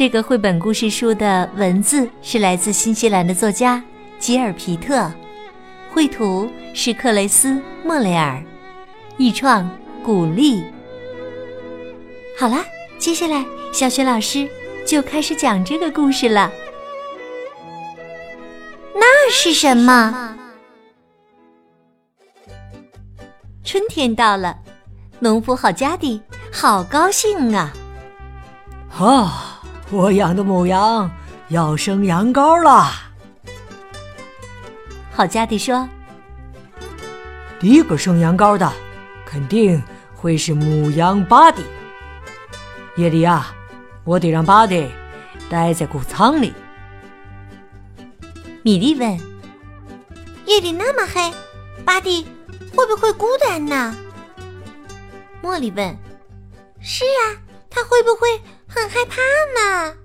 这个绘本故事书的文字是来自新西兰的作家吉尔皮特，绘图是克雷斯莫雷尔，译创古丽。好啦，接下来小雪老师就开始讲这个故事了。那是什么？春天到了，农夫好家的好高兴啊！哈。我养的母羊要生羊羔了，好家弟说：“第一个生羊羔的肯定会是母羊巴迪。夜里啊，我得让巴迪待在谷仓里。”米莉问：“夜里那么黑，巴迪会不会孤单呢？”茉莉问：“是啊，他会不会？”很害怕呢。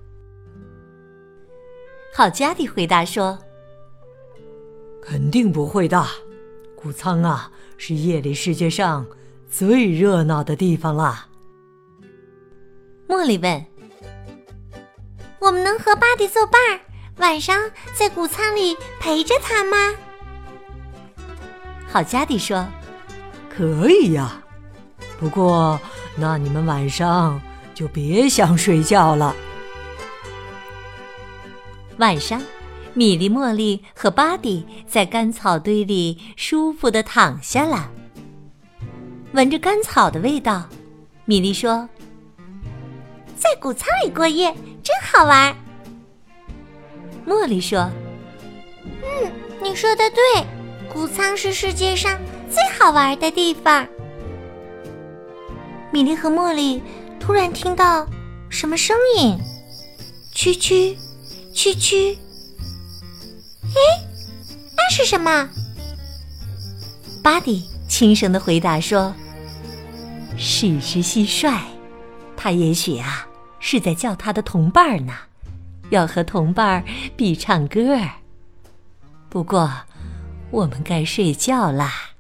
好家的回答说：“肯定不会的，谷仓啊是夜里世界上最热闹的地方啦。”茉莉问：“我们能和巴迪作伴儿，晚上在谷仓里陪着他吗？”好家的说：“可以呀，不过那你们晚上……”就别想睡觉了。晚上，米莉、茉莉和巴迪在干草堆里舒服的躺下了，闻着干草的味道。米莉说：“在谷仓里过夜真好玩。”茉莉说：“嗯，你说的对，谷仓是世界上最好玩的地方。”米莉和茉莉。突然听到什么声音？蛐蛐，蛐蛐。哎，那是什么？巴迪轻声的回答说：“是一只蟋蟀，它也许啊是在叫它的同伴呢，要和同伴比唱歌。不过，我们该睡觉啦。”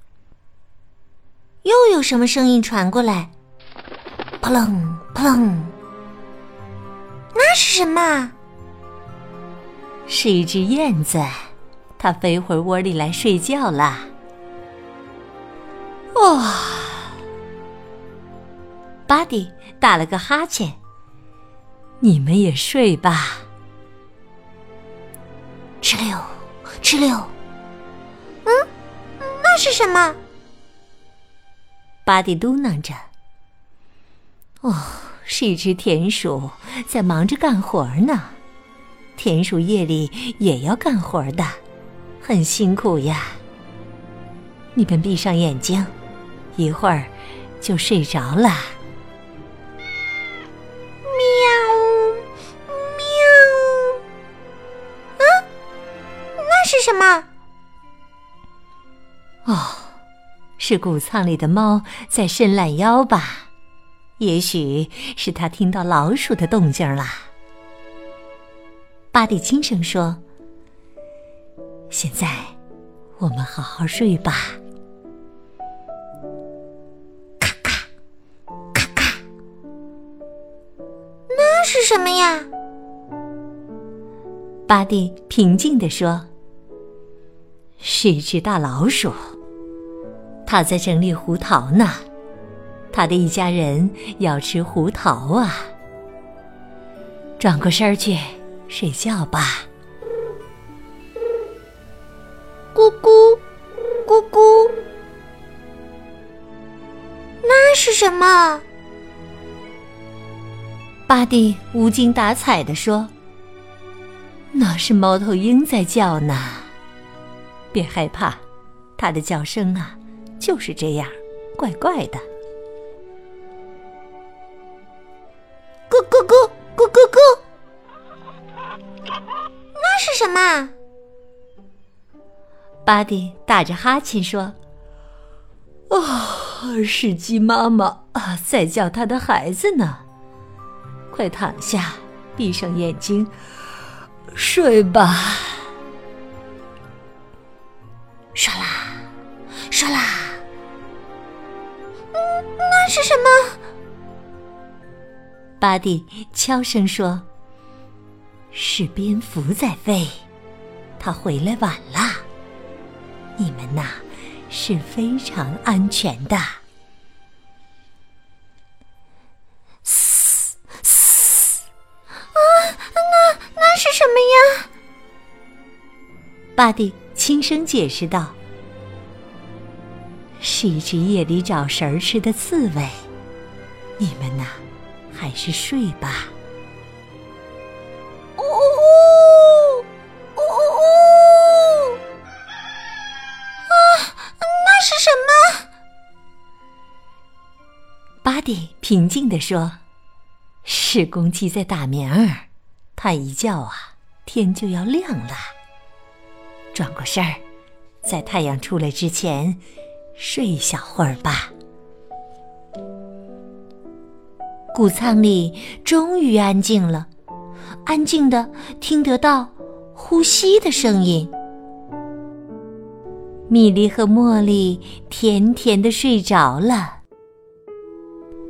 又有什么声音传过来？扑棱扑棱，那是什么？是一只燕子，它飞回窝里来睡觉了。哇！巴迪打了个哈欠。你们也睡吧。哧溜，哧溜。嗯，那是什么？巴迪嘟囔着。哦，是一只田鼠在忙着干活呢。田鼠夜里也要干活的，很辛苦呀。你们闭上眼睛，一会儿就睡着了。喵，喵。啊，那是什么？哦，是谷仓里的猫在伸懒腰吧。也许是他听到老鼠的动静了。巴蒂轻声说：“现在，我们好好睡吧。”咔咔，咔咔，那是什么呀？巴蒂平静地说：“是一只大老鼠，它在整理胡桃呢。”他的一家人要吃胡桃啊！转过身去睡觉吧。咕咕，咕咕，那是什么？巴蒂无精打采地说：“那是猫头鹰在叫呢。别害怕，它的叫声啊，就是这样，怪怪的。”咕咕咕咕咕咕！么？巴蒂打着哈欠说：“啊，是鸡妈妈啊，在叫她的孩子呢。快躺下，闭上眼睛，睡吧。”唰啦，唰啦，嗯，那是什么？巴蒂悄声说：“是蝙蝠在飞，它回来晚了。你们呐，是非常安全的。”嘶嘶，啊，那那是什么呀？巴蒂轻声解释道：“是一只夜里找食儿吃的刺猬。你们呐。”还是睡吧。呜呜呜呜！啊，那是什么？巴蒂平静地说：“是公鸡在打鸣儿，它一叫啊，天就要亮了。转过身儿，在太阳出来之前，睡一小会儿吧。”谷仓里终于安静了，安静的听得到呼吸的声音。米莉和茉莉甜甜的睡着了，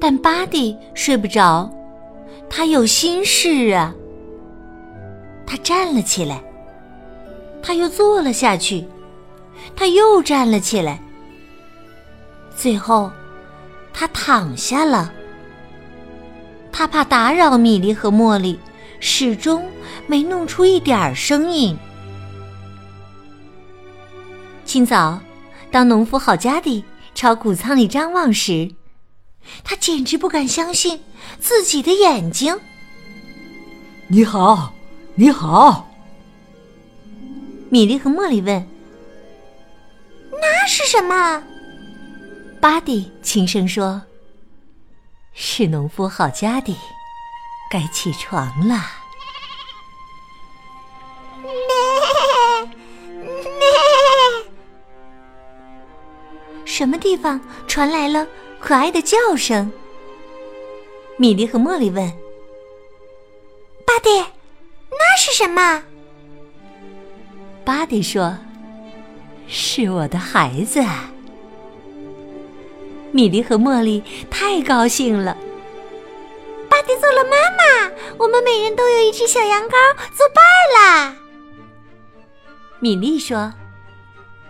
但巴蒂睡不着，他有心事啊。他站了起来，他又坐了下去，他又站了起来，最后他躺下了。他怕打扰米莉和茉莉，始终没弄出一点儿声音。清早，当农夫好家底朝谷仓里张望时，他简直不敢相信自己的眼睛。“你好，你好！”米莉和茉莉问。“那是什么？”巴蒂轻声说。是农夫好家底，该起床了。什么地方传来了可爱的叫声？米莉和茉莉问。巴蒂，那是什么？巴蒂说：“是我的孩子。”米莉和茉莉太高兴了。巴蒂做了妈妈，我们每人都有一只小羊羔作伴啦。米莉说：“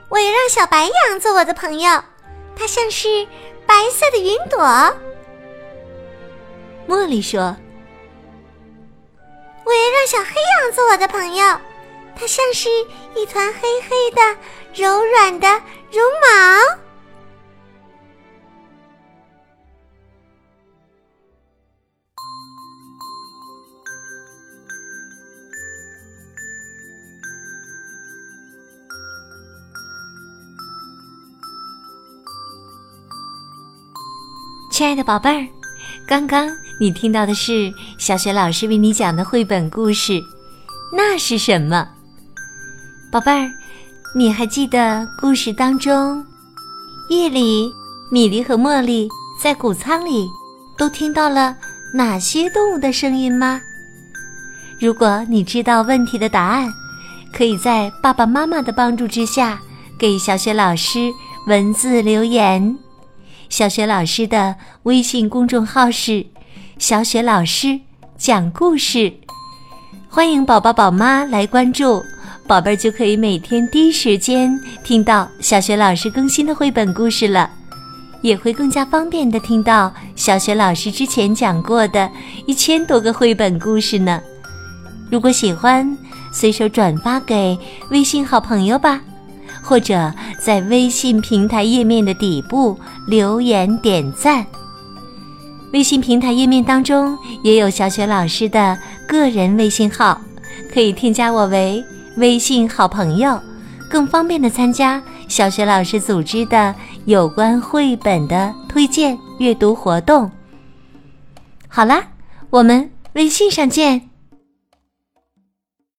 我要让小白羊做我的朋友，它像是白色的云朵。”茉莉说：“我要让小黑羊做我的朋友，它像是一团黑黑的、柔软的绒毛。”亲爱的宝贝儿，刚刚你听到的是小雪老师为你讲的绘本故事，那是什么？宝贝儿，你还记得故事当中，夜里米莉和茉莉在谷仓里都听到了哪些动物的声音吗？如果你知道问题的答案，可以在爸爸妈妈的帮助之下给小雪老师文字留言。小雪老师的微信公众号是“小雪老师讲故事”，欢迎宝宝宝妈来关注，宝贝儿就可以每天第一时间听到小雪老师更新的绘本故事了，也会更加方便的听到小雪老师之前讲过的一千多个绘本故事呢。如果喜欢，随手转发给微信好朋友吧。或者在微信平台页面的底部留言点赞。微信平台页面当中也有小雪老师的个人微信号，可以添加我为微信好朋友，更方便的参加小雪老师组织的有关绘本的推荐阅读活动。好啦，我们微信上见。